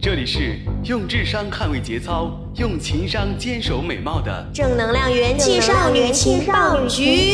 这里是用智商捍卫节操，用情商坚守美貌的正能量元气少女情报局。